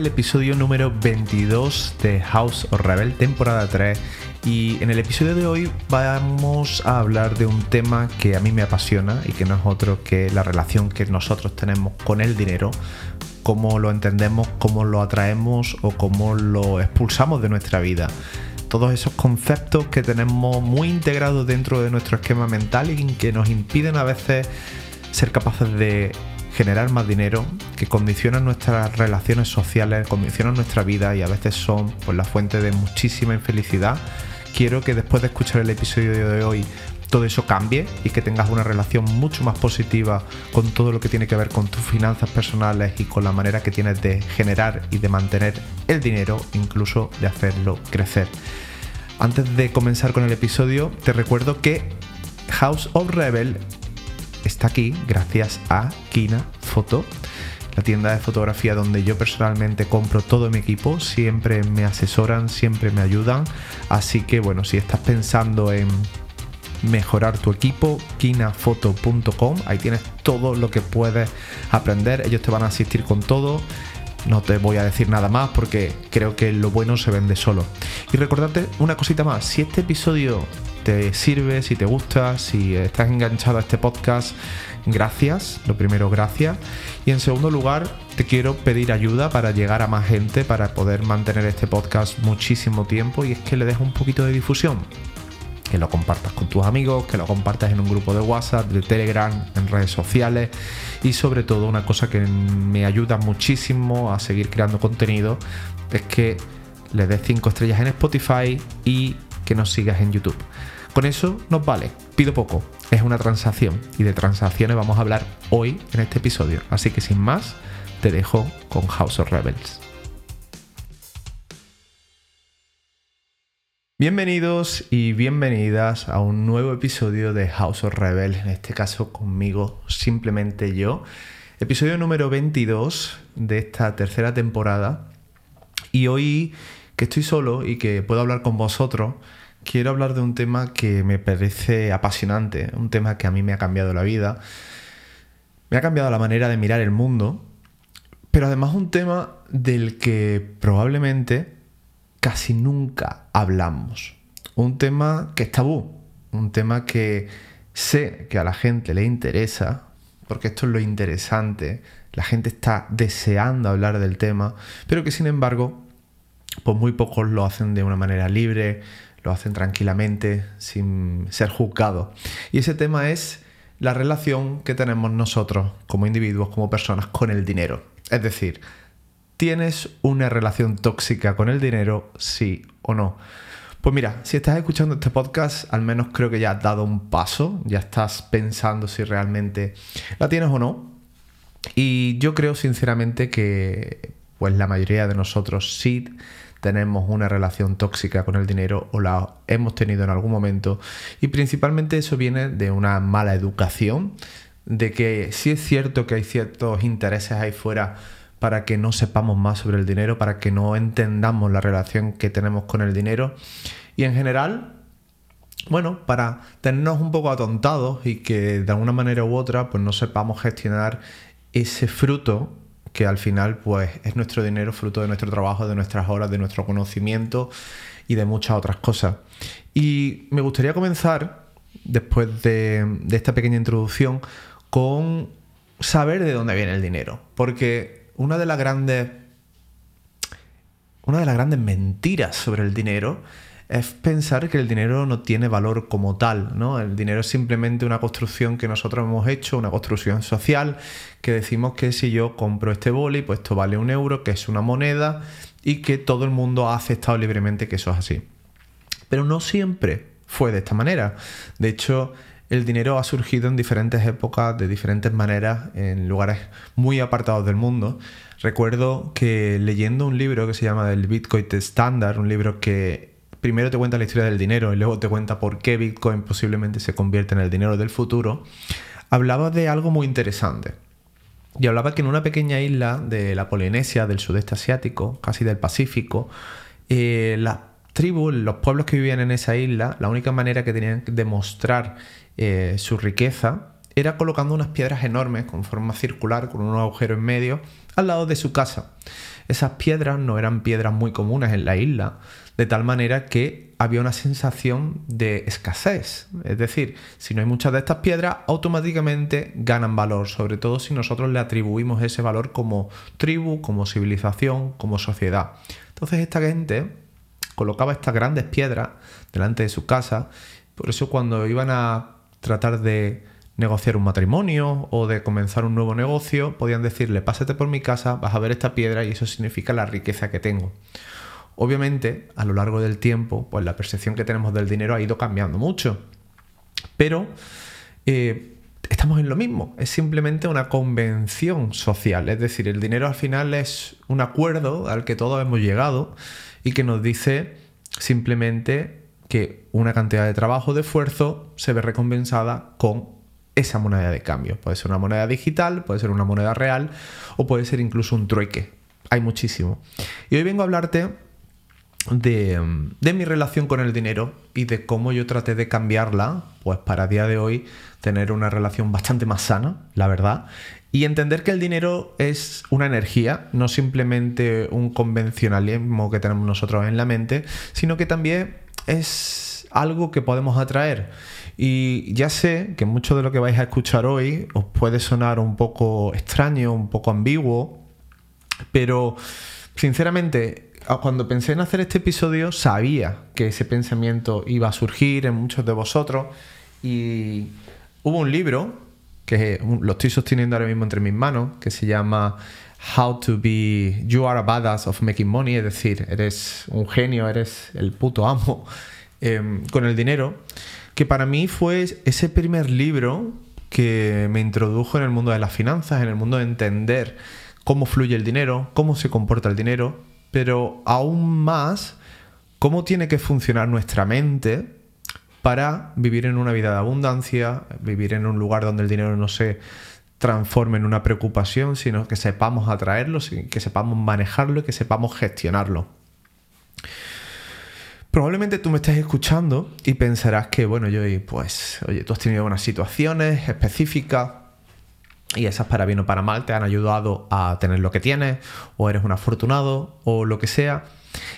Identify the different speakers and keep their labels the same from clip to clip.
Speaker 1: El episodio número 22 de House of Rebel, temporada 3. Y en el episodio de hoy vamos a hablar de un tema que a mí me apasiona y que no es otro que la relación que nosotros tenemos con el dinero, cómo lo entendemos, cómo lo atraemos o cómo lo expulsamos de nuestra vida todos esos conceptos que tenemos muy integrados dentro de nuestro esquema mental y que nos impiden a veces ser capaces de generar más dinero, que condicionan nuestras relaciones sociales, condicionan nuestra vida y a veces son pues, la fuente de muchísima infelicidad. Quiero que después de escuchar el episodio de hoy todo eso cambie y que tengas una relación mucho más positiva con todo lo que tiene que ver con tus finanzas personales y con la manera que tienes de generar y de mantener el dinero, incluso de hacerlo crecer. Antes de comenzar con el episodio, te recuerdo que House of Rebel está aquí gracias a Kina Foto, la tienda de fotografía donde yo personalmente compro todo mi equipo, siempre me asesoran, siempre me ayudan, así que bueno, si estás pensando en mejorar tu equipo, kinafoto.com, ahí tienes todo lo que puedes aprender, ellos te van a asistir con todo. No te voy a decir nada más porque creo que lo bueno se vende solo. Y recordarte una cosita más, si este episodio te sirve, si te gusta, si estás enganchado a este podcast, gracias. Lo primero, gracias. Y en segundo lugar, te quiero pedir ayuda para llegar a más gente, para poder mantener este podcast muchísimo tiempo y es que le dejes un poquito de difusión. Que lo compartas con tus amigos, que lo compartas en un grupo de WhatsApp, de Telegram, en redes sociales y sobre todo una cosa que me ayuda muchísimo a seguir creando contenido es que le des 5 estrellas en Spotify y que nos sigas en YouTube. Con eso nos vale, pido poco, es una transacción y de transacciones vamos a hablar hoy en este episodio. Así que sin más, te dejo con House of Rebels. Bienvenidos y bienvenidas a un nuevo episodio de House of Rebels, en este caso conmigo, simplemente yo. Episodio número 22 de esta tercera temporada. Y hoy que estoy solo y que puedo hablar con vosotros, quiero hablar de un tema que me parece apasionante, un tema que a mí me ha cambiado la vida, me ha cambiado la manera de mirar el mundo, pero además un tema del que probablemente casi nunca hablamos. Un tema que es tabú, un tema que sé que a la gente le interesa, porque esto es lo interesante, la gente está deseando hablar del tema, pero que sin embargo, pues muy pocos lo hacen de una manera libre, lo hacen tranquilamente, sin ser juzgados. Y ese tema es la relación que tenemos nosotros como individuos, como personas, con el dinero. Es decir, ¿tienes una relación tóxica con el dinero, sí o no? Pues mira, si estás escuchando este podcast, al menos creo que ya has dado un paso, ya estás pensando si realmente la tienes o no. Y yo creo sinceramente que pues la mayoría de nosotros sí tenemos una relación tóxica con el dinero o la hemos tenido en algún momento. Y principalmente eso viene de una mala educación, de que sí es cierto que hay ciertos intereses ahí fuera para que no sepamos más sobre el dinero, para que no entendamos la relación que tenemos con el dinero. Y en general, bueno, para tenernos un poco atontados y que de alguna manera u otra pues no sepamos gestionar ese fruto que al final pues es nuestro dinero fruto de nuestro trabajo, de nuestras horas, de nuestro conocimiento y de muchas otras cosas. Y me gustaría comenzar, después de, esta pequeña introducción, con saber de dónde viene el dinero. Porque una de las grandes. Una de las grandes mentiras sobre el dinero es pensar que el dinero no tiene valor como tal, ¿no? El dinero es simplemente una construcción que nosotros hemos hecho, una construcción social, que decimos que si yo compro este boli, pues esto vale un euro, que es una moneda, y que todo el mundo ha aceptado libremente que eso es así. Pero no siempre fue de esta manera. De hecho, el dinero ha surgido en diferentes épocas, de diferentes maneras, en lugares muy apartados del mundo. Recuerdo que leyendo un libro que se llama El Bitcoin Standard, un libro que primero te cuenta la historia del dinero y luego te cuenta por qué Bitcoin posiblemente se convierte en el dinero del futuro, hablaba de algo muy interesante. Y hablaba que en una pequeña isla de la Polinesia, del sudeste asiático, casi del Pacífico, eh, las tribus, los pueblos que vivían en esa isla, la única manera que tenían de demostrar eh, su riqueza era colocando unas piedras enormes con forma circular, con un agujero en medio, al lado de su casa. Esas piedras no eran piedras muy comunes en la isla, de tal manera que había una sensación de escasez. Es decir, si no hay muchas de estas piedras, automáticamente ganan valor, sobre todo si nosotros le atribuimos ese valor como tribu, como civilización, como sociedad. Entonces esta gente colocaba estas grandes piedras delante de su casa, por eso cuando iban a tratar de negociar un matrimonio o de comenzar un nuevo negocio, podían decirle, pásate por mi casa, vas a ver esta piedra y eso significa la riqueza que tengo. Obviamente, a lo largo del tiempo, pues la percepción que tenemos del dinero ha ido cambiando mucho. Pero eh, estamos en lo mismo, es simplemente una convención social. Es decir, el dinero al final es un acuerdo al que todos hemos llegado y que nos dice simplemente que una cantidad de trabajo, de esfuerzo, se ve recompensada con esa moneda de cambio. Puede ser una moneda digital, puede ser una moneda real o puede ser incluso un trueque. Hay muchísimo. Y hoy vengo a hablarte de, mi relación con el dinero y de cómo yo traté de cambiarla, pues para día de hoy tener una relación bastante más sana, la verdad, y entender que el dinero es una energía, no simplemente un convencionalismo que tenemos nosotros en la mente, sino que también es algo que podemos atraer. Y ya sé que mucho de lo que vais a escuchar hoy os puede sonar un poco extraño, un poco ambiguo, pero sinceramente cuando pensé en hacer este episodio sabía que ese pensamiento iba a surgir en muchos de vosotros. Y hubo un libro que lo estoy sosteniendo ahora mismo entre mis manos que se llama How to be You are a badass of making money, es decir, eres un genio, eres el puto amo em, con el dinero, que para mí fue ese primer libro que me introdujo en el mundo de las finanzas, en el mundo de entender cómo fluye el dinero, cómo se comporta el dinero pero aún más cómo tiene que funcionar nuestra mente para vivir en una vida de abundancia, vivir en un lugar donde el dinero no se transforme en una preocupación, sino que sepamos atraerlo, que sepamos manejarlo y que sepamos gestionarlo. Probablemente tú me estés escuchando y pensarás que, bueno, yo, pues, oye, tú has tenido unas situaciones específicas y esas para bien o para mal te han ayudado a tener lo que tienes, o eres un afortunado, o lo que sea.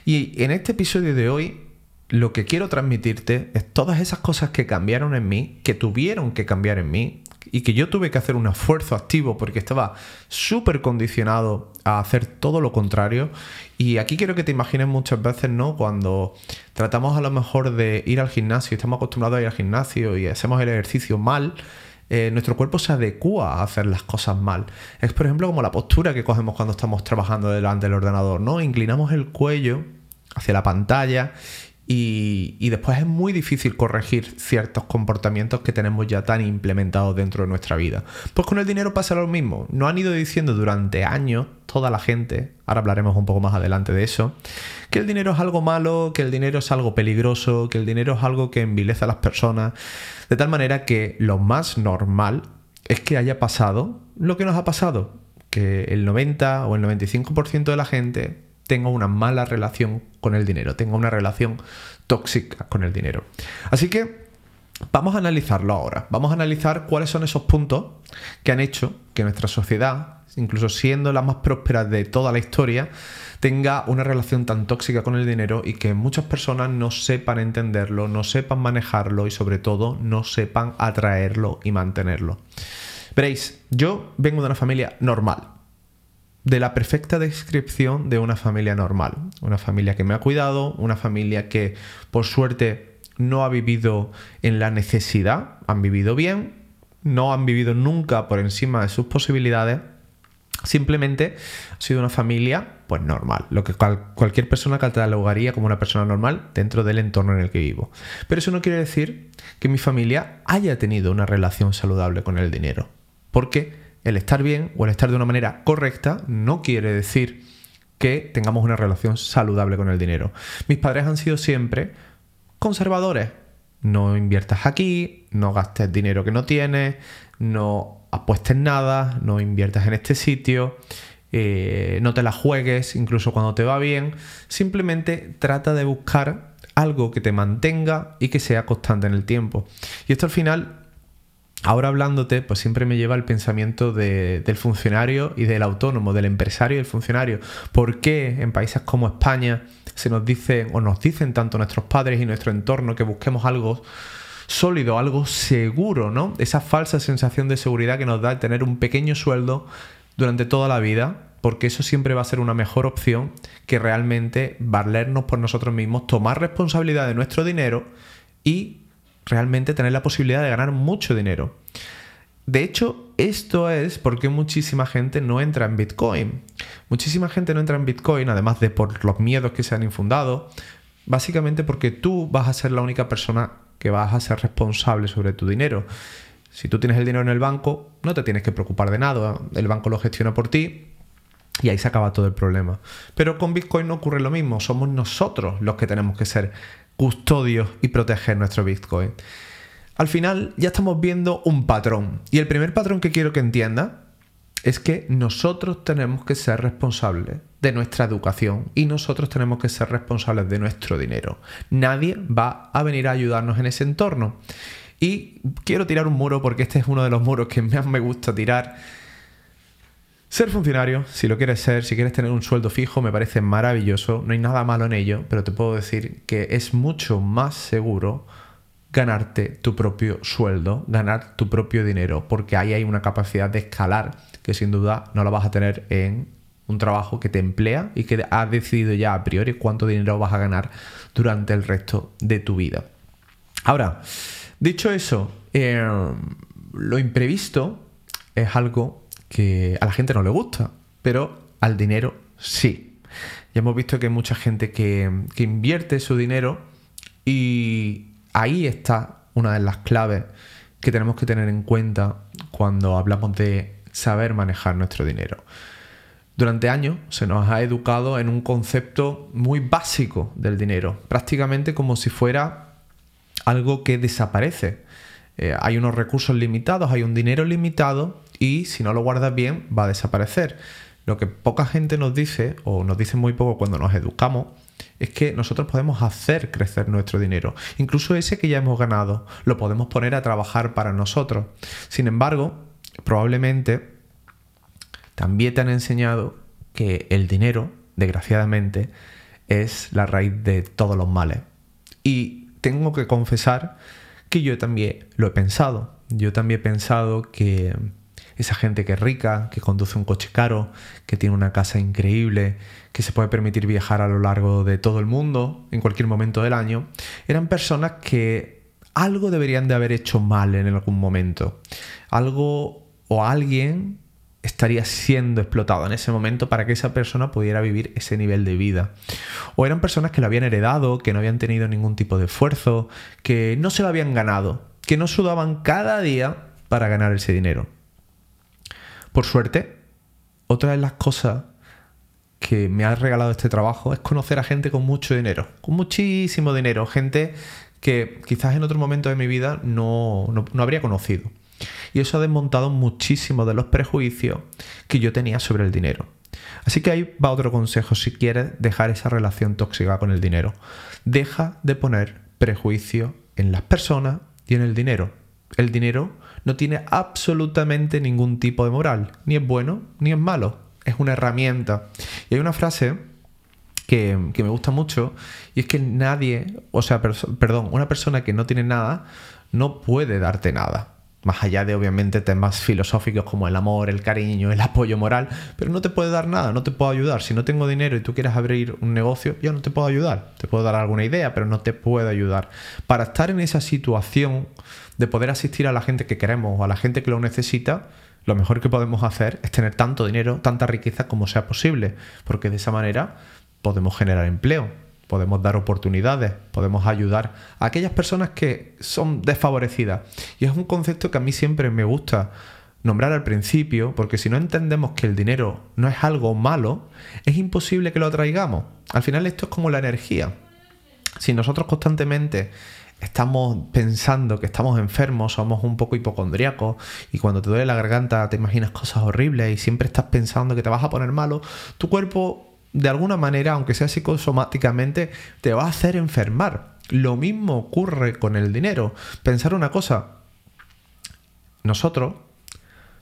Speaker 1: Y en este episodio de hoy, lo que quiero transmitirte es todas esas cosas que cambiaron en mí, que tuvieron que cambiar en mí, y que yo tuve que hacer un esfuerzo activo porque estaba súper condicionado a hacer todo lo contrario. Y aquí quiero que te imagines muchas veces, ¿no? Cuando tratamos a lo mejor de ir al gimnasio, estamos acostumbrados a ir al gimnasio y hacemos el ejercicio mal, eh, nuestro cuerpo se adecua a hacer las cosas mal. Es, por ejemplo, como la postura que cogemos cuando estamos trabajando delante del ordenador, ¿no? Inclinamos el cuello hacia la pantalla y, después es muy difícil corregir ciertos comportamientos que tenemos ya tan implementados dentro de nuestra vida. Pues con el dinero pasa lo mismo. Nos han ido diciendo durante años toda la gente, ahora hablaremos un poco más adelante de eso, que el dinero es algo malo, que el dinero es algo peligroso, que el dinero es algo que envilece a las personas, de tal manera que lo más normal es que haya pasado lo que nos ha pasado, que el 90 o el 95% de la gente tengo una mala relación con el dinero, tengo una relación tóxica con el dinero. Así que vamos a analizarlo ahora, vamos a analizar cuáles son esos puntos que han hecho que nuestra sociedad, incluso siendo la más próspera de toda la historia, tenga una relación tan tóxica con el dinero y que muchas personas no sepan entenderlo, no sepan manejarlo y sobre todo no sepan atraerlo y mantenerlo. Veréis, yo vengo de una familia normal, de la perfecta descripción de una familia normal. Una familia que me ha cuidado, una familia que por suerte no ha vivido en la necesidad, han vivido bien, no han vivido nunca por encima de sus posibilidades. Simplemente ha sido una familia pues normal, lo que cualquier persona catalogaría como una persona normal dentro del entorno en el que vivo. Pero eso no quiere decir que mi familia haya tenido una relación saludable con el dinero, porque el estar bien o el estar de una manera correcta no quiere decir que tengamos una relación saludable con el dinero. Mis padres han sido siempre conservadores. No inviertas aquí, no gastes dinero que no tienes, no apuestes nada, no inviertas en este sitio, eh, no te la juegues incluso cuando te va bien. Simplemente trata de buscar algo que te mantenga y que sea constante en el tiempo. Y esto al final ahora hablándote, pues siempre me lleva el pensamiento del funcionario y del autónomo, del empresario y del funcionario. ¿Por qué en países como España se nos dice o nos dicen tanto nuestros padres y nuestro entorno que busquemos algo sólido, algo seguro, ¿no? Esa falsa sensación de seguridad que nos da el tener un pequeño sueldo durante toda la vida, porque eso siempre va a ser una mejor opción que realmente valernos por nosotros mismos, tomar responsabilidad de nuestro dinero y realmente tener la posibilidad de ganar mucho dinero. De hecho, esto es porque muchísima gente no entra en Bitcoin. Muchísima gente no entra en Bitcoin, además de por los miedos que se han infundado, básicamente porque tú vas a ser la única persona que vas a ser responsable sobre tu dinero. Si tú tienes el dinero en el banco, no te tienes que preocupar de nada. El banco lo gestiona por ti y ahí se acaba todo el problema. Pero con Bitcoin no ocurre lo mismo. Somos nosotros los que tenemos que ser custodios y proteger nuestro Bitcoin. Al final ya estamos viendo un patrón. Y el primer patrón que quiero que entienda es que nosotros tenemos que ser responsables de nuestra educación y nosotros tenemos que ser responsables de nuestro dinero. Nadie va a venir a ayudarnos en ese entorno. Y quiero tirar un muro porque este es uno de los muros que más me gusta tirar. Ser funcionario, si lo quieres ser, si quieres tener un sueldo fijo, me parece maravilloso, no hay nada malo en ello, pero te puedo decir que es mucho más seguro ganarte tu propio sueldo, ganar tu propio dinero, porque ahí hay una capacidad de escalar que sin duda no la vas a tener en un trabajo que te emplea y que has decidido ya a priori cuánto dinero vas a ganar durante el resto de tu vida. Ahora, dicho eso, eh, lo imprevisto es algo que a la gente no le gusta, pero al dinero sí. Ya hemos visto que hay mucha gente que, que invierte su dinero y ahí está una de las claves que tenemos que tener en cuenta cuando hablamos de saber manejar nuestro dinero. Durante años se nos ha educado en un concepto muy básico del dinero, prácticamente como si fuera algo que desaparece. Eh, hay unos recursos limitados, hay un dinero limitado y si no lo guardas bien va a desaparecer. Lo que poca gente nos dice, o nos dice muy poco cuando nos educamos, es que nosotros podemos hacer crecer nuestro dinero. Incluso ese que ya hemos ganado, lo podemos poner a trabajar para nosotros. Sin embargo, probablemente también te han enseñado que el dinero, desgraciadamente, es la raíz de todos los males. Y tengo que confesar que yo también lo he pensado. Yo también he pensado que esa gente que es rica, que conduce un coche caro, que tiene una casa increíble, que se puede permitir viajar a lo largo de todo el mundo, en cualquier momento del año, eran personas que algo deberían de haber hecho mal en algún momento. Algo o alguien estaría siendo explotado en ese momento para que esa persona pudiera vivir ese nivel de vida. O eran personas que lo habían heredado, que no habían tenido ningún tipo de esfuerzo, que no se lo habían ganado, que no sudaban cada día para ganar ese dinero. Por suerte, otra de las cosas que me ha regalado este trabajo es conocer a gente con mucho dinero, con muchísimo dinero, gente que quizás en otro momento de mi vida no, no habría conocido. Y eso ha desmontado muchísimo de los prejuicios que yo tenía sobre el dinero. Así que ahí va otro consejo si quieres dejar esa relación tóxica con el dinero. Deja de poner prejuicio en las personas y en el dinero. El dinero no tiene absolutamente ningún tipo de moral, ni es bueno ni es malo, es una herramienta. Y hay una frase que, me gusta mucho y es que nadie, o sea, perdón, una persona que no tiene nada no puede darte nada más allá de obviamente temas filosóficos como el amor, el cariño, el apoyo moral, pero no te puede dar nada, no te puedo ayudar. Si no tengo dinero y tú quieres abrir un negocio, yo no te puedo ayudar. Te puedo dar alguna idea, pero no te puedo ayudar. Para estar en esa situación de poder asistir a la gente que queremos o a la gente que lo necesita, lo mejor que podemos hacer es tener tanto dinero, tanta riqueza como sea posible, porque de esa manera podemos generar empleo, podemos dar oportunidades, podemos ayudar a aquellas personas que son desfavorecidas. Y es un concepto que a mí siempre me gusta nombrar al principio, porque si no entendemos que el dinero no es algo malo, es imposible que lo atraigamos. Al final esto es como la energía. Si nosotros constantemente estamos pensando que estamos enfermos, somos un poco hipocondriacos y cuando te duele la garganta te imaginas cosas horribles y siempre estás pensando que te vas a poner malo, tu cuerpo de alguna manera, aunque sea psicosomáticamente, te va a hacer enfermar. Lo mismo ocurre con el dinero. Pensar una cosa, nosotros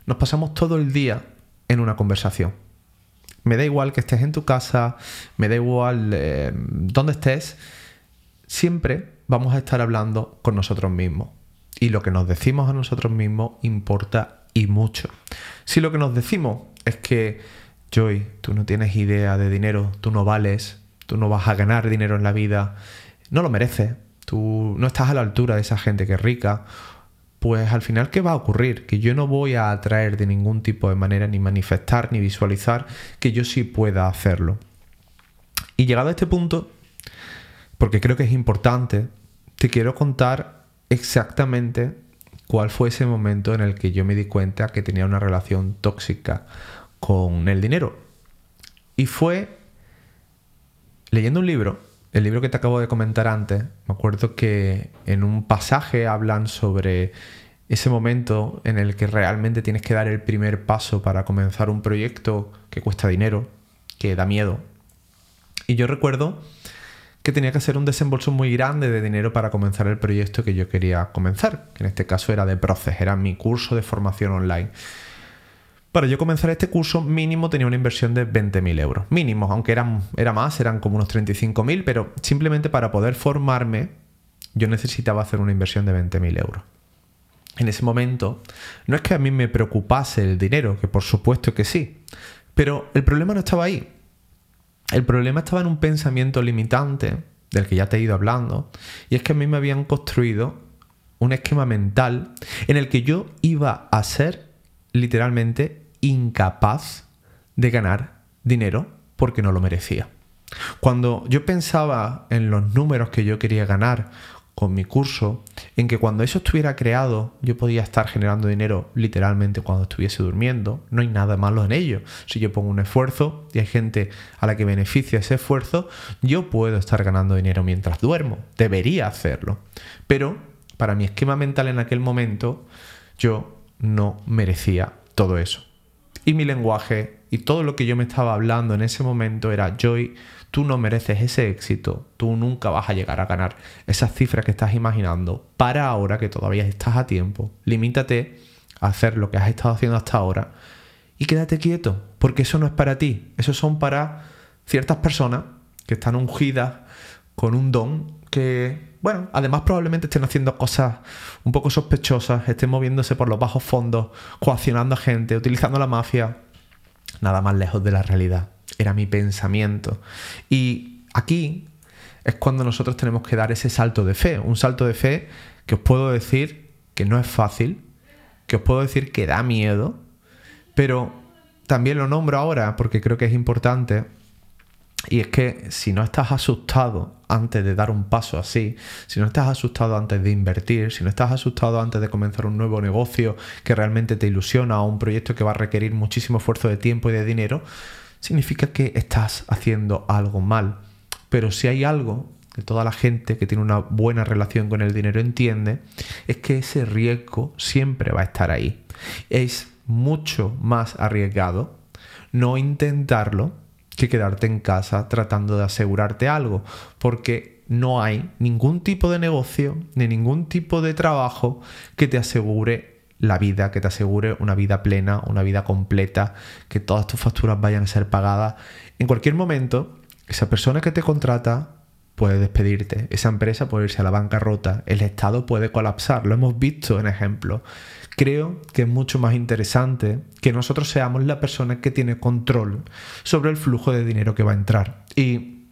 Speaker 1: nos pasamos todo el día en una conversación. Me da igual que estés en tu casa, me da igual eh, dónde estés, siempre vamos a estar hablando con nosotros mismos. Y lo que nos decimos a nosotros mismos importa y mucho. Si lo que nos decimos es que, Joy, tú no tienes idea de dinero, tú no vales, tú no vas a ganar dinero en la vida, no lo mereces, tú no estás a la altura de esa gente que es rica, pues al final, ¿qué va a ocurrir? Que yo no voy a atraer de ningún tipo de manera, ni manifestar, ni visualizar que yo sí pueda hacerlo. Y llegado a este punto, porque creo que es importante, te quiero contar exactamente cuál fue ese momento en el que yo me di cuenta que tenía una relación tóxica con el dinero. Y fue leyendo un libro el libro que te acabo de comentar antes, me acuerdo que en un pasaje hablan sobre ese momento en el que realmente tienes que dar el primer paso para comenzar un proyecto que cuesta dinero, que da miedo. Y yo recuerdo que tenía que hacer un desembolso muy grande de dinero para comenzar el proyecto que yo quería comenzar, que en este caso era de Proces, era mi curso de formación online. Para yo comenzar este curso mínimo tenía una inversión de 20.000 euros. Mínimo, aunque eran, era más, eran como unos 35.000, pero simplemente para poder formarme yo necesitaba hacer una inversión de 20.000 euros. En ese momento, no es que a mí me preocupase el dinero, que por supuesto que sí, pero el problema no estaba ahí. El problema estaba en un pensamiento limitante, del que ya te he ido hablando, y es que a mí me habían construido un esquema mental en el que yo iba a ser literalmente incapaz de ganar dinero porque no lo merecía. Cuando yo pensaba en los números que yo quería ganar con mi curso, en que cuando eso estuviera creado yo podía estar generando dinero literalmente cuando estuviese durmiendo, no hay nada malo en ello. Si yo pongo un esfuerzo y hay gente a la que beneficia ese esfuerzo, yo puedo estar ganando dinero mientras duermo, debería hacerlo. Pero para mi esquema mental en aquel momento, yo no merecía todo eso. Y mi lenguaje y todo lo que yo me estaba hablando en ese momento era, Joy, tú no mereces ese éxito, tú nunca vas a llegar a ganar esas cifras que estás imaginando. Para ahora que todavía estás a tiempo, limítate a hacer lo que has estado haciendo hasta ahora y quédate quieto, porque eso no es para ti, eso son para ciertas personas que están ungidas con un don que bueno, además probablemente estén haciendo cosas un poco sospechosas, estén moviéndose por los bajos fondos, coaccionando a gente, utilizando la mafia. Nada más lejos de la realidad. Era mi pensamiento. Y aquí es cuando nosotros tenemos que dar ese salto de fe. Un salto de fe que os puedo decir que no es fácil, que os puedo decir que da miedo, pero también lo nombro ahora porque creo que es importante y es que si no estás asustado antes de dar un paso así, si no estás asustado antes de invertir, si no estás asustado antes de comenzar un nuevo negocio que realmente te ilusiona o un proyecto que va a requerir muchísimo esfuerzo de tiempo y de dinero, significa que estás haciendo algo mal. Pero si hay algo que toda la gente que tiene una buena relación con el dinero entiende, es que ese riesgo siempre va a estar ahí. Es mucho más arriesgado no intentarlo que quedarte en casa tratando de asegurarte algo, porque no hay ningún tipo de negocio ni ningún tipo de trabajo que te asegure la vida, que te asegure una vida plena, una vida completa, que todas tus facturas vayan a ser pagadas. En cualquier momento, esa persona que te contrata puede despedirte, esa empresa puede irse a la bancarrota, el Estado puede colapsar, lo hemos visto en ejemplos creo que es mucho más interesante que nosotros seamos la persona que tiene control sobre el flujo de dinero que va a entrar. Y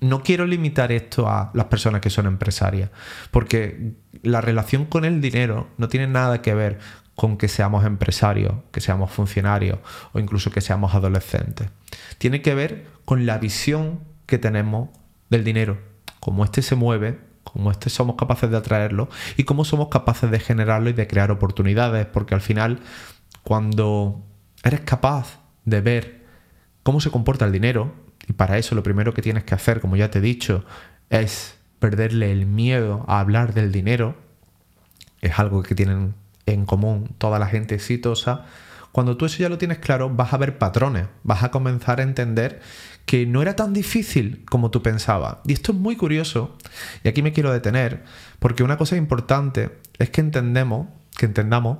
Speaker 1: no quiero limitar esto a las personas que son empresarias, porque la relación con el dinero no tiene nada que ver con que seamos empresarios, que seamos funcionarios o incluso que seamos adolescentes. Tiene que ver con la visión que tenemos del dinero, cómo éste se mueve cómo este somos capaces de atraerlo y cómo somos capaces de generarlo y de crear oportunidades, porque al final cuando eres capaz de ver cómo se comporta el dinero, y para eso lo primero que tienes que hacer, como ya te he dicho, es perderle el miedo a hablar del dinero, es algo que tienen en común toda la gente exitosa, cuando tú eso ya lo tienes claro, vas a ver patrones, vas a comenzar a entender que no era tan difícil como tú pensabas. Y esto es muy curioso, y aquí me quiero detener, porque una cosa importante es que entendemos que entendamos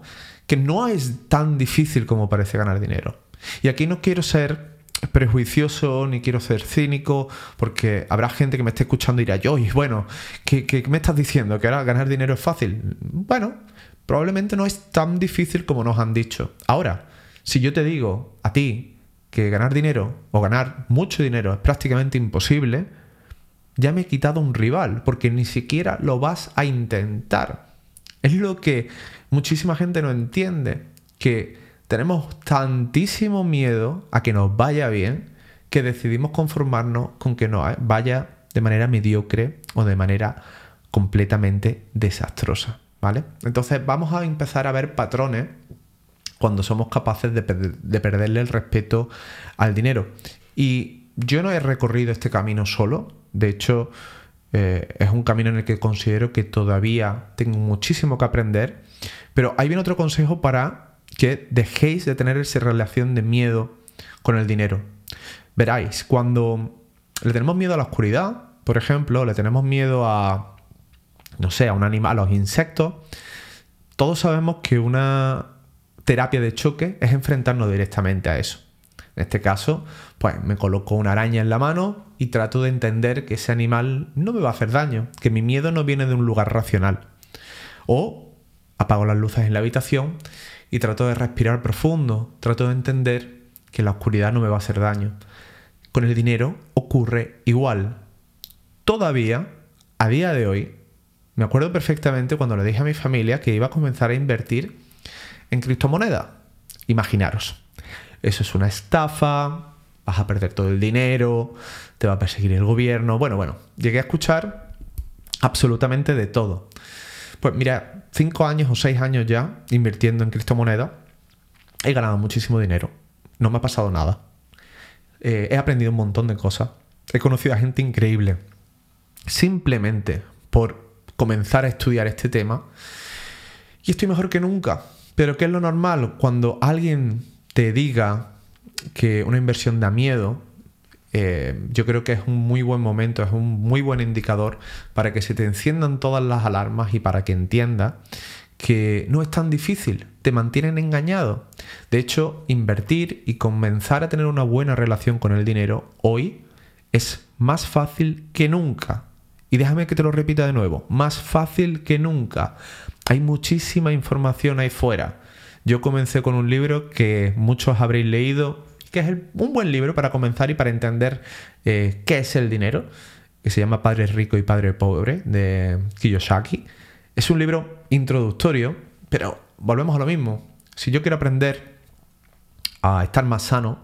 Speaker 1: que no es tan difícil como parece ganar dinero. Y aquí no quiero ser prejuicioso ni quiero ser cínico, porque habrá gente que me esté escuchando y dirá, yo, y bueno, ¿qué, ¿qué, me estás diciendo? ¿Que ahora ganar dinero es fácil? Bueno, probablemente no es tan difícil como nos han dicho. Ahora, si yo te digo a ti que ganar dinero o ganar mucho dinero es prácticamente imposible, ya me he quitado un rival, porque ni siquiera lo vas a intentar. Es lo que muchísima gente no entiende, que tenemos tantísimo miedo a que nos vaya bien que decidimos conformarnos con que nos vaya de manera mediocre o de manera completamente desastrosa, ¿vale? Entonces vamos a empezar a ver patrones cuando somos capaces de, perderle el respeto al dinero. Y yo no he recorrido este camino solo, de hecho eh, es un camino en el que considero que todavía tengo muchísimo que aprender, pero ahí viene otro consejo para que dejéis de tener esa relación de miedo con el dinero. Veráis, cuando le tenemos miedo a la oscuridad, por ejemplo, le tenemos miedo a, no sé, a un animal, a los insectos, todos sabemos que una terapia de choque es enfrentarnos directamente a eso. En este caso, pues me coloco una araña en la mano y trato de entender que ese animal no me va a hacer daño, que mi miedo no viene de un lugar racional. O apago las luces en la habitación y trato de respirar profundo, trato de entender que la oscuridad no me va a hacer daño. Con el dinero ocurre igual. Todavía, a día de hoy, me acuerdo perfectamente cuando le dije a mi familia que iba a comenzar a invertir en criptomonedas. Imaginaros, eso es una estafa, vas a perder todo el dinero, te va a perseguir el gobierno. Bueno, bueno, llegué a escuchar absolutamente de todo. Pues mira, cinco años o seis años ya invirtiendo en criptomonedas, he ganado muchísimo dinero. No me ha pasado nada. Eh, he aprendido un montón de cosas. He conocido a gente increíble. Simplemente por comenzar a estudiar este tema. Y estoy mejor que nunca. Pero ¿qué es lo normal? Cuando alguien te diga que una inversión da miedo, eh, yo creo que es un muy buen momento, es un muy buen indicador para que se te enciendan todas las alarmas y para que entiendas que no es tan difícil, te mantienen engañado. De hecho, invertir y comenzar a tener una buena relación con el dinero hoy es más fácil que nunca. Y déjame que te lo repita de nuevo, más fácil que nunca. Hay muchísima información ahí fuera. Yo comencé con un libro que muchos habréis leído, que es un buen libro para comenzar y para entender eh, qué es el dinero, que se llama Padre Rico y Padre Pobre, de Kiyosaki. Es un libro introductorio, pero volvemos a lo mismo. Si yo quiero aprender a estar más sano,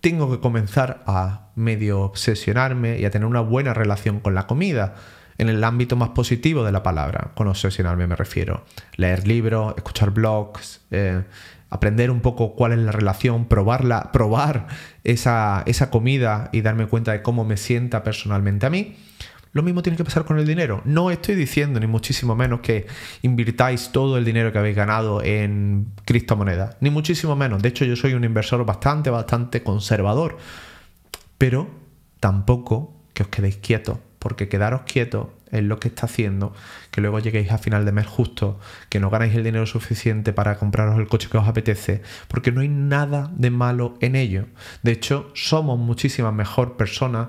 Speaker 1: tengo que comenzar a medio obsesionarme y a tener una buena relación con la comida en el ámbito más positivo de la palabra. Con obsesionarme me refiero. Leer libros, escuchar blogs, eh, aprender un poco cuál es la relación, probarla, probar esa, esa comida y darme cuenta de cómo me sienta personalmente a mí. Lo mismo tiene que pasar con el dinero. No estoy diciendo, ni muchísimo menos, que invirtáis todo el dinero que habéis ganado en criptomonedas. Ni muchísimo menos. De hecho, yo soy un inversor bastante, bastante conservador. Pero tampoco que os quedéis quietos porque quedaros quietos es lo que está haciendo que luego lleguéis a final de mes justo, que no ganáis el dinero suficiente para compraros el coche que os apetece, porque no hay nada de malo en ello. De hecho, somos muchísimas mejor personas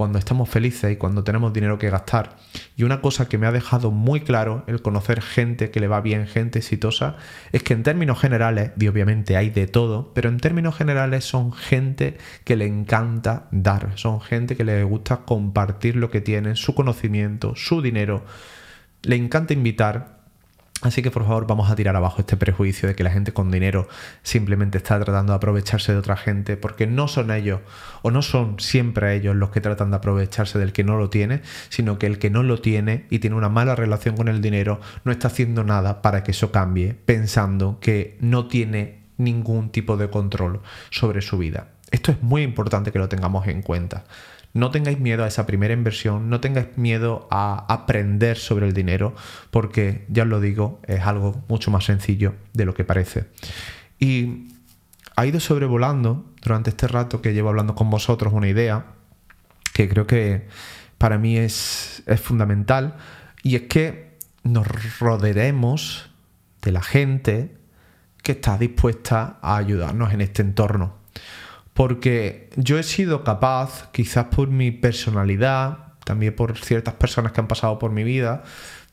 Speaker 1: cuando estamos felices y cuando tenemos dinero que gastar. Y una cosa que me ha dejado muy claro el conocer gente que le va bien, gente exitosa, es que en términos generales, y obviamente hay de todo, pero en términos generales son gente que le encanta dar, son gente que le gusta compartir lo que tienen, su conocimiento, su dinero, le encanta invitar Así que por favor vamos a tirar abajo este prejuicio de que la gente con dinero simplemente está tratando de aprovecharse de otra gente, porque no son ellos o no son siempre ellos los que tratan de aprovecharse del que no lo tiene, sino que el que no lo tiene y tiene una mala relación con el dinero no está haciendo nada para que eso cambie, pensando que no tiene ningún tipo de control sobre su vida. Esto es muy importante que lo tengamos en cuenta. No tengáis miedo a esa primera inversión, no tengáis miedo a aprender sobre el dinero, porque ya os lo digo, es algo mucho más sencillo de lo que parece. Y ha ido sobrevolando durante este rato que llevo hablando con vosotros una idea que creo que para mí es, fundamental, y es que nos rodearemos de la gente que está dispuesta a ayudarnos en este entorno. Porque yo he sido capaz, quizás por mi personalidad, también por ciertas personas que han pasado por mi vida,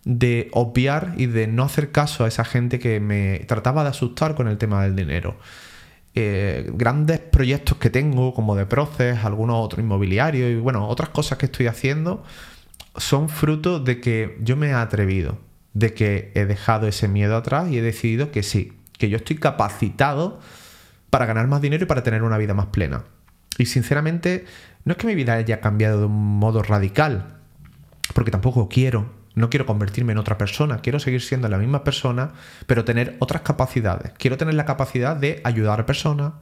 Speaker 1: de obviar y de no hacer caso a esa gente que me trataba de asustar con el tema del dinero. Eh, grandes proyectos que tengo, como de Proces, algunos otros inmobiliarios y bueno, otras cosas que estoy haciendo, son fruto de que yo me he atrevido, de que he dejado ese miedo atrás y he decidido que sí, que yo estoy capacitado para ganar más dinero y para tener una vida más plena. Y sinceramente, no es que mi vida haya cambiado de un modo radical, porque tampoco quiero, no quiero convertirme en otra persona, quiero seguir siendo la misma persona, pero tener otras capacidades. Quiero tener la capacidad de ayudar a personas,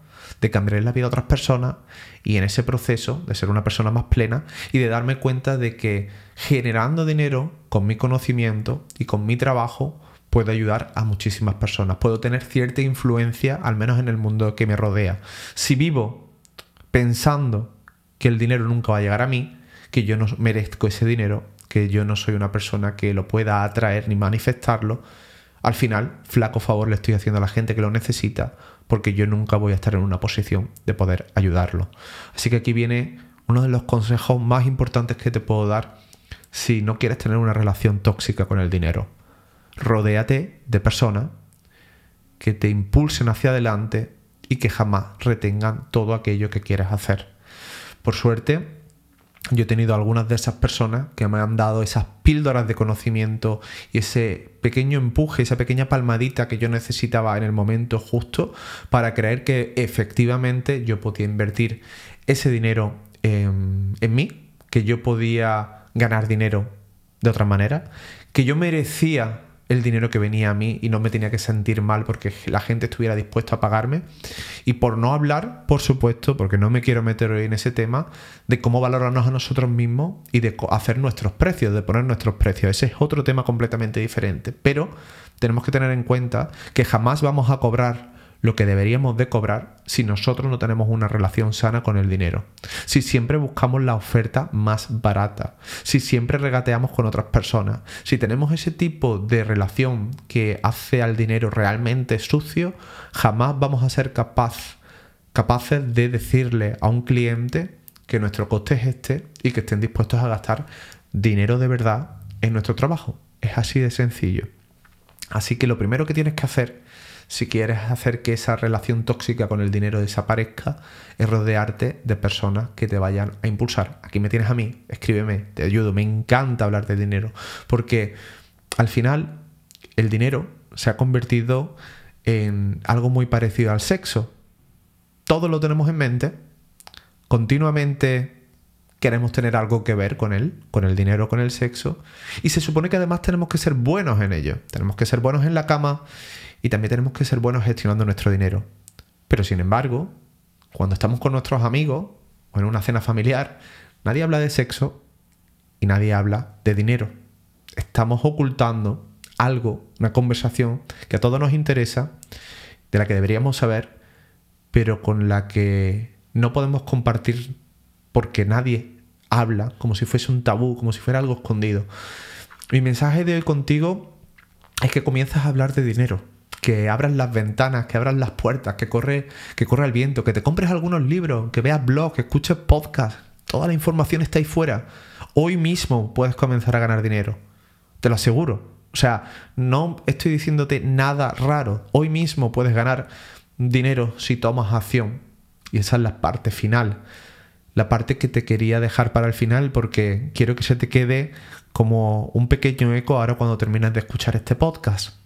Speaker 1: de cambiar la vida a otras personas y en ese proceso de ser una persona más plena y de darme cuenta de que generando dinero con mi conocimiento y con mi trabajo puedo ayudar a muchísimas personas, puedo tener cierta influencia al menos en el mundo que me rodea. Si vivo pensando que el dinero nunca va a llegar a mí, que yo no merezco ese dinero, que yo no soy una persona que lo pueda atraer ni manifestarlo, al final, flaco favor le estoy haciendo a la gente que lo necesita, porque yo nunca voy a estar en una posición de poder ayudarlo. Así que aquí viene uno de los consejos más importantes que te puedo dar si no quieres tener una relación tóxica con el dinero. Rodéate de personas que te impulsen hacia adelante y que jamás retengan todo aquello que quieres hacer. Por suerte, yo he tenido algunas de esas personas que me han dado esas píldoras de conocimiento y ese pequeño empuje, esa pequeña palmadita que yo necesitaba en el momento justo para creer que efectivamente yo podía invertir ese dinero en, en mí, que yo podía ganar dinero de otra manera, que yo merecía el dinero que venía a mí y no me tenía que sentir mal porque la gente estuviera dispuesta a pagarme. Y por no hablar, por supuesto, porque no me quiero meter hoy en ese tema, de cómo valorarnos a nosotros mismos y de hacer nuestros precios, de poner nuestros precios. Ese es otro tema completamente diferente. Pero tenemos que tener en cuenta que jamás vamos a cobrar lo que deberíamos de cobrar si nosotros no tenemos una relación sana con el dinero. Si siempre buscamos la oferta más barata, si siempre regateamos con otras personas, si tenemos ese tipo de relación que hace al dinero realmente sucio, jamás vamos a ser capaz, capaces de decirle a un cliente que nuestro coste es este y que estén dispuestos a gastar dinero de verdad en nuestro trabajo. Es así de sencillo. Así que lo primero que tienes que hacer si quieres hacer que esa relación tóxica con el dinero desaparezca, es rodearte de personas que te vayan a impulsar. Aquí me tienes a mí, escríbeme, te ayudo, me encanta hablar de dinero, porque al final el dinero se ha convertido en algo muy parecido al sexo. Todo lo tenemos en mente, continuamente queremos tener algo que ver con él, con el dinero, con el sexo, y se supone que además tenemos que ser buenos en ello. Tenemos que ser buenos en la cama y también tenemos que ser buenos gestionando nuestro dinero. Pero sin embargo, cuando estamos con nuestros amigos o en una cena familiar, nadie habla de sexo y nadie habla de dinero. Estamos ocultando algo, una conversación que a todos nos interesa, de la que deberíamos saber, pero con la que no podemos compartir porque nadie habla, como si fuese un tabú, como si fuera algo escondido. Mi mensaje de hoy contigo es que comienzas a hablar de dinero que abras las ventanas, que abras las puertas, que corre, que corre el viento, que te compres algunos libros, que veas blogs, que escuches podcasts. Toda la información está ahí fuera. Hoy mismo puedes comenzar a ganar dinero. Te lo aseguro. O sea, no estoy diciéndote nada raro. Hoy mismo puedes ganar dinero si tomas acción. Y esa es la parte final. La parte que te quería dejar para el final porque quiero que se te quede como un pequeño eco ahora cuando termines de escuchar este podcast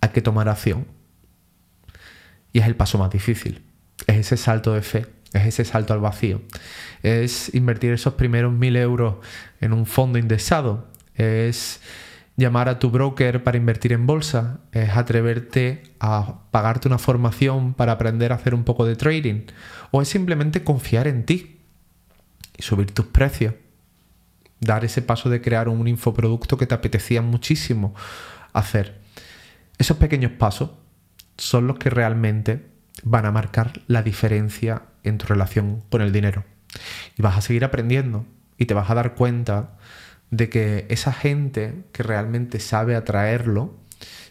Speaker 1: hay que tomar acción. Y es el paso más difícil. Es ese salto de fe, es ese salto al vacío. Es invertir esos primeros mil euros en un fondo indexado. Es llamar a tu broker para invertir en bolsa. Es atreverte a pagarte una formación para aprender a hacer un poco de trading. O es simplemente confiar en ti y subir tus precios. Dar ese paso de crear un infoproducto que te apetecía muchísimo hacer. Esos pequeños pasos son los que realmente van a marcar la diferencia en tu relación con el dinero. Y vas a seguir aprendiendo y te vas a dar cuenta de que esa gente que realmente sabe atraerlo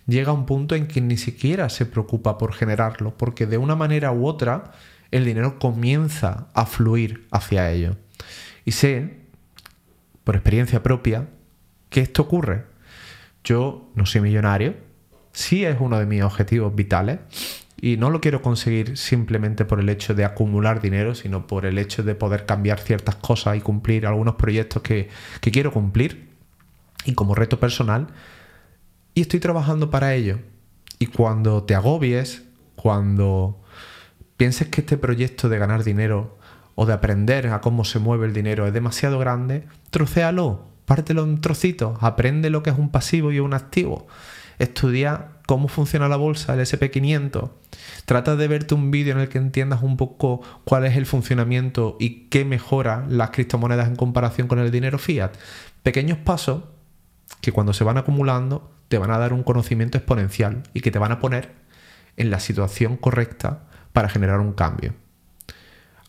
Speaker 1: llega a un punto en que ni siquiera se preocupa por generarlo, porque de una manera u otra el dinero comienza a fluir hacia ello. Y sé, por experiencia propia, que esto ocurre. Yo no soy millonario, sí es uno de mis objetivos vitales, y no lo quiero conseguir simplemente por el hecho de acumular dinero, sino por el hecho de poder cambiar ciertas cosas y cumplir algunos proyectos que, quiero cumplir. Y como reto personal. Y estoy trabajando para ello. Y cuando te agobies, cuando pienses que este proyecto de ganar dinero o de aprender a cómo se mueve el dinero es demasiado grande, trocéalo, pártelo en trocitos, aprende lo que es un pasivo y un activo. Estudia cómo funciona la bolsa, el SP500. Trata de verte un vídeo en el que entiendas un poco cuál es el funcionamiento y qué mejora las criptomonedas en comparación con el dinero fiat. Pequeños pasos que cuando se van acumulando te van a dar un conocimiento exponencial y que te van a poner en la situación correcta para generar un cambio.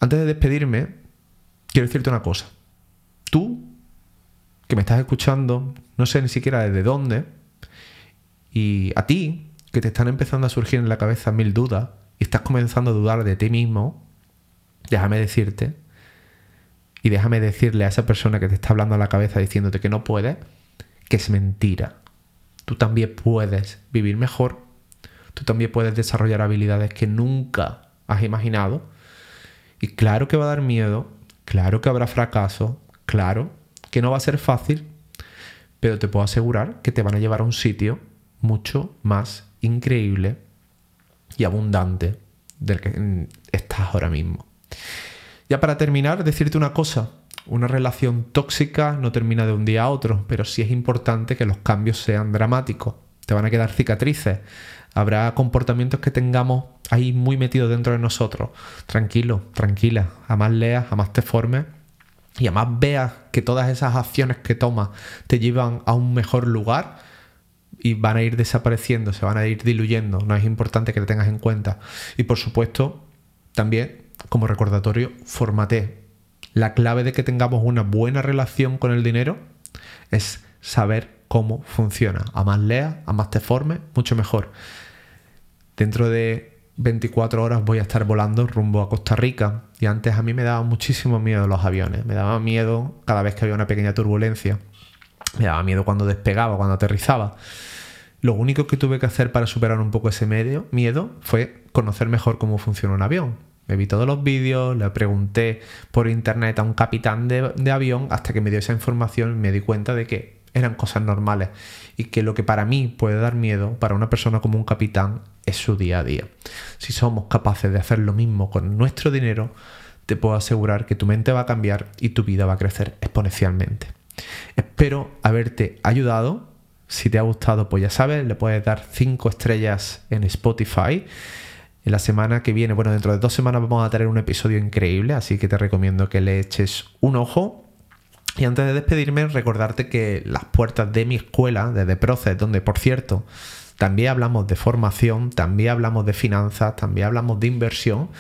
Speaker 1: Antes de despedirme, quiero decirte una cosa. Tú, que me estás escuchando, no sé ni siquiera desde dónde, y a ti, que te están empezando a surgir en la cabeza mil dudas y estás comenzando a dudar de ti mismo, déjame decirte, y déjame decirle a esa persona que te está hablando a la cabeza diciéndote que no puedes, que es mentira. Tú también puedes vivir mejor, tú también puedes desarrollar habilidades que nunca has imaginado. Y claro que va a dar miedo, claro que habrá fracaso, claro que no va a ser fácil, pero te puedo asegurar que te van a llevar a un sitio mucho más increíble y abundante del que estás ahora mismo. Ya para terminar, decirte una cosa. Una relación tóxica no termina de un día a otro, pero sí es importante que los cambios sean dramáticos. Te van a quedar cicatrices. Habrá comportamientos que tengamos ahí muy metidos dentro de nosotros. Tranquilo, tranquila. A más leas, a más te formes y a más veas que todas esas acciones que tomas te llevan a un mejor lugar, y van a ir desapareciendo, se van a ir diluyendo. No es importante que lo tengas en cuenta. Y por supuesto, también como recordatorio, formate. La clave de que tengamos una buena relación con el dinero es saber cómo funciona. A más leas, a más te formes, mucho mejor. Dentro de 24 horas voy a estar volando rumbo a Costa Rica y antes a mí me daba muchísimo miedo los aviones. Me daba miedo cada vez que había una pequeña turbulencia. Me daba miedo cuando despegaba, cuando aterrizaba. Lo único que tuve que hacer para superar un poco ese medio, miedo fue conocer mejor cómo funciona un avión. Me vi todos los vídeos, le pregunté por internet a un capitán de, de avión hasta que me dio esa información y me di cuenta de que eran cosas normales y que lo que para mí puede dar miedo, para una persona como un capitán, es su día a día. Si somos capaces de hacer lo mismo con nuestro dinero, te puedo asegurar que tu mente va a cambiar y tu vida va a crecer exponencialmente. Espero haberte ayudado. Si te ha gustado, pues ya sabes, le puedes dar 5 estrellas en Spotify. En la semana que viene, bueno, dentro de dos semanas vamos a tener un episodio increíble, así que te recomiendo que le eches un ojo. Y antes de despedirme, recordarte que las puertas de mi escuela, de The Process, donde por cierto también hablamos de formación, también hablamos de finanzas, también hablamos de inversión,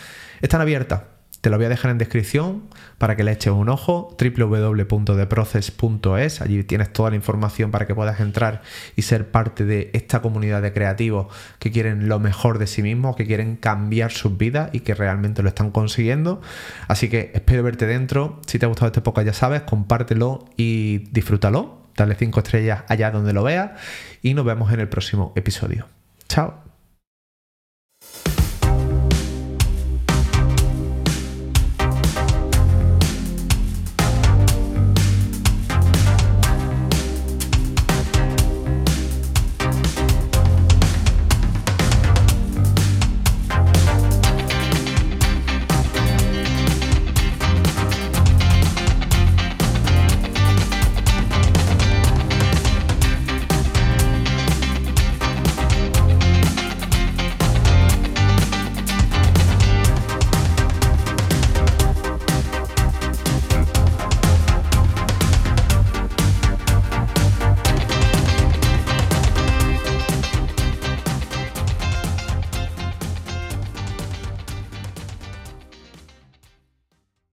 Speaker 1: están abiertas. Te lo voy a dejar en descripción para que le eches un ojo, www.deproces.es, allí tienes toda la información para que puedas entrar y ser parte de esta comunidad de creativos que quieren lo mejor de sí mismos, que quieren cambiar sus vidas y que realmente lo están consiguiendo. Así que espero verte dentro. Si te ha gustado este podcast ya sabes, compártelo y disfrútalo. Dale 5 estrellas allá donde lo veas y nos vemos en el próximo episodio. Chao.